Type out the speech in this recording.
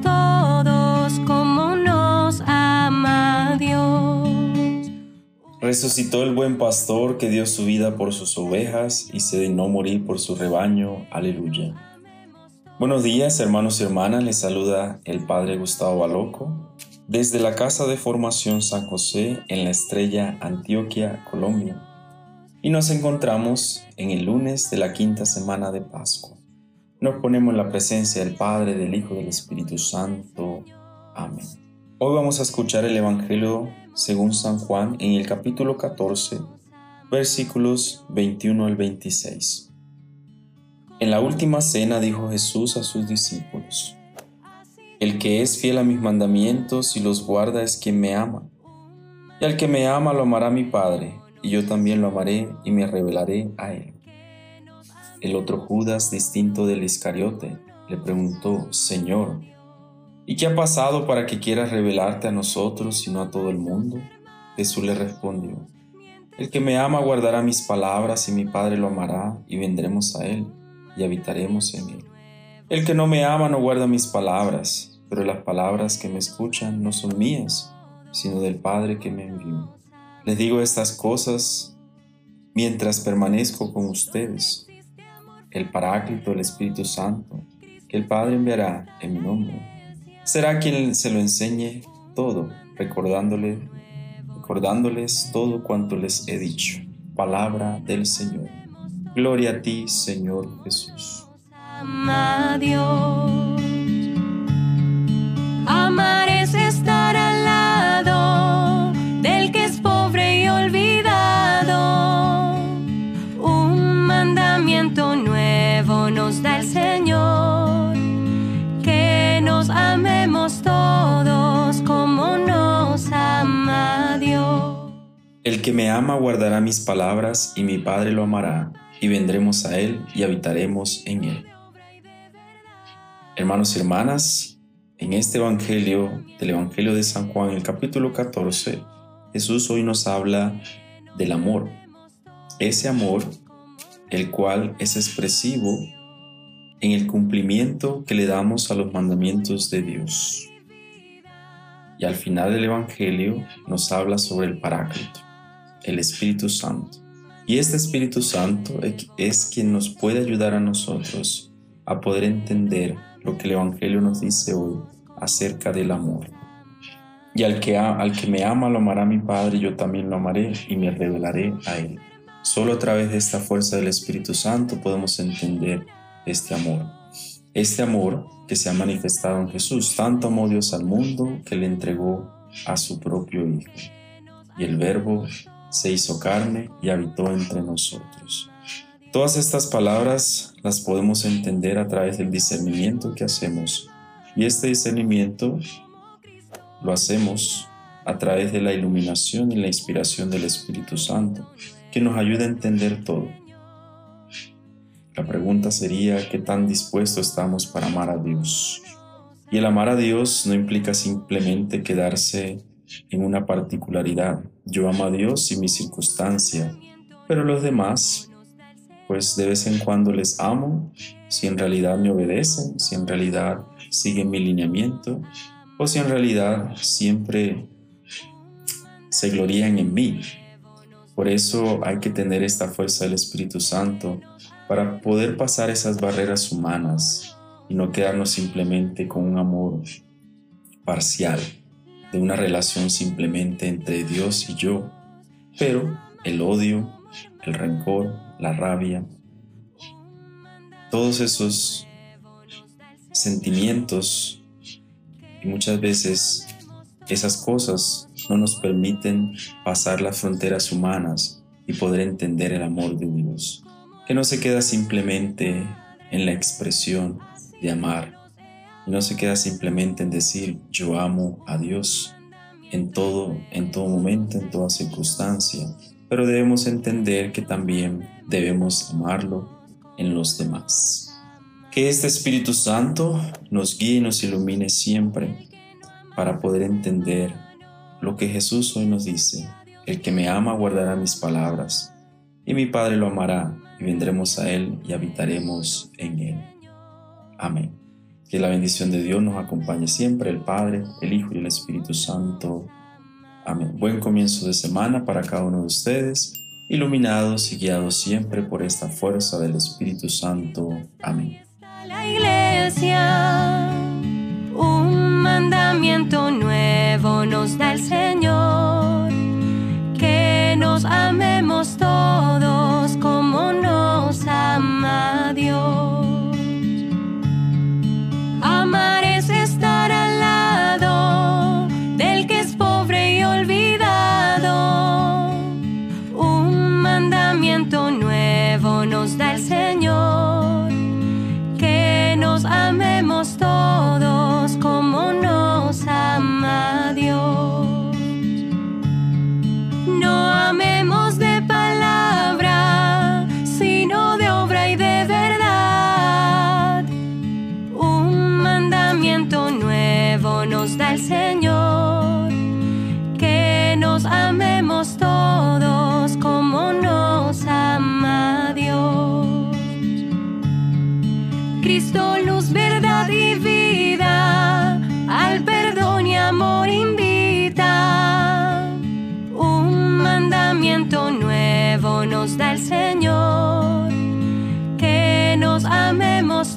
todos nos ama Dios. Resucitó el buen pastor que dio su vida por sus ovejas y se dignó morir por su rebaño. Aleluya. Buenos días hermanos y hermanas, les saluda el Padre Gustavo Baloco desde la Casa de Formación San José en la Estrella Antioquia, Colombia. Y nos encontramos en el lunes de la quinta semana de Pascua. Nos ponemos en la presencia del Padre, del Hijo y del Espíritu Santo. Amén. Hoy vamos a escuchar el Evangelio según San Juan en el capítulo 14, versículos 21 al 26. En la última cena dijo Jesús a sus discípulos, El que es fiel a mis mandamientos y los guarda es quien me ama. Y al que me ama lo amará mi Padre, y yo también lo amaré y me revelaré a él. El otro Judas, distinto del Iscariote, le preguntó, Señor, ¿y qué ha pasado para que quieras revelarte a nosotros y no a todo el mundo? Jesús le respondió, El que me ama guardará mis palabras y mi Padre lo amará y vendremos a él y habitaremos en él. El que no me ama no guarda mis palabras, pero las palabras que me escuchan no son mías, sino del Padre que me envió. Les digo estas cosas mientras permanezco con ustedes el Paráclito, el Espíritu Santo, que el Padre enviará en mi nombre. Será quien se lo enseñe todo, recordándole, recordándoles todo cuanto les he dicho. Palabra del Señor. Gloria a ti, Señor Jesús. El que me ama guardará mis palabras y mi Padre lo amará, y vendremos a él y habitaremos en él. Hermanos y hermanas, en este Evangelio, del Evangelio de San Juan, el capítulo 14, Jesús hoy nos habla del amor. Ese amor, el cual es expresivo en el cumplimiento que le damos a los mandamientos de Dios. Y al final del Evangelio nos habla sobre el Paráclito, el Espíritu Santo. Y este Espíritu Santo es quien nos puede ayudar a nosotros a poder entender lo que el Evangelio nos dice hoy acerca del amor. Y al que, al que me ama lo amará mi Padre, yo también lo amaré y me revelaré a él. Solo a través de esta fuerza del Espíritu Santo podemos entender este amor. Este amor que se ha manifestado en Jesús. Tanto amó Dios al mundo que le entregó a su propio Hijo. Y el Verbo se hizo carne y habitó entre nosotros. Todas estas palabras las podemos entender a través del discernimiento que hacemos. Y este discernimiento lo hacemos a través de la iluminación y la inspiración del Espíritu Santo, que nos ayuda a entender todo. La pregunta sería, ¿qué tan dispuestos estamos para amar a Dios? Y el amar a Dios no implica simplemente quedarse en una particularidad. Yo amo a Dios y mi circunstancia, pero los demás, pues de vez en cuando les amo, si en realidad me obedecen, si en realidad siguen mi lineamiento, o si en realidad siempre se glorían en mí. Por eso hay que tener esta fuerza del Espíritu Santo para poder pasar esas barreras humanas y no quedarnos simplemente con un amor parcial, de una relación simplemente entre Dios y yo, pero el odio, el rencor, la rabia, todos esos sentimientos y muchas veces esas cosas no nos permiten pasar las fronteras humanas y poder entender el amor de Dios, que no se queda simplemente en la expresión de amar, y no se queda simplemente en decir yo amo a Dios en todo, en todo momento, en toda circunstancia, pero debemos entender que también debemos amarlo en los demás. Que este Espíritu Santo nos guíe y nos ilumine siempre para poder entender lo que Jesús hoy nos dice. El que me ama guardará mis palabras, y mi Padre lo amará, y vendremos a Él y habitaremos en Él. Amén. Que la bendición de Dios nos acompañe siempre, el Padre, el Hijo y el Espíritu Santo. Amén. Buen comienzo de semana para cada uno de ustedes, iluminados y guiados siempre por esta fuerza del Espíritu Santo. Amén. La iglesia, un mandamiento nuevo nacimiento nuevo nos da el Señor, que nos amemos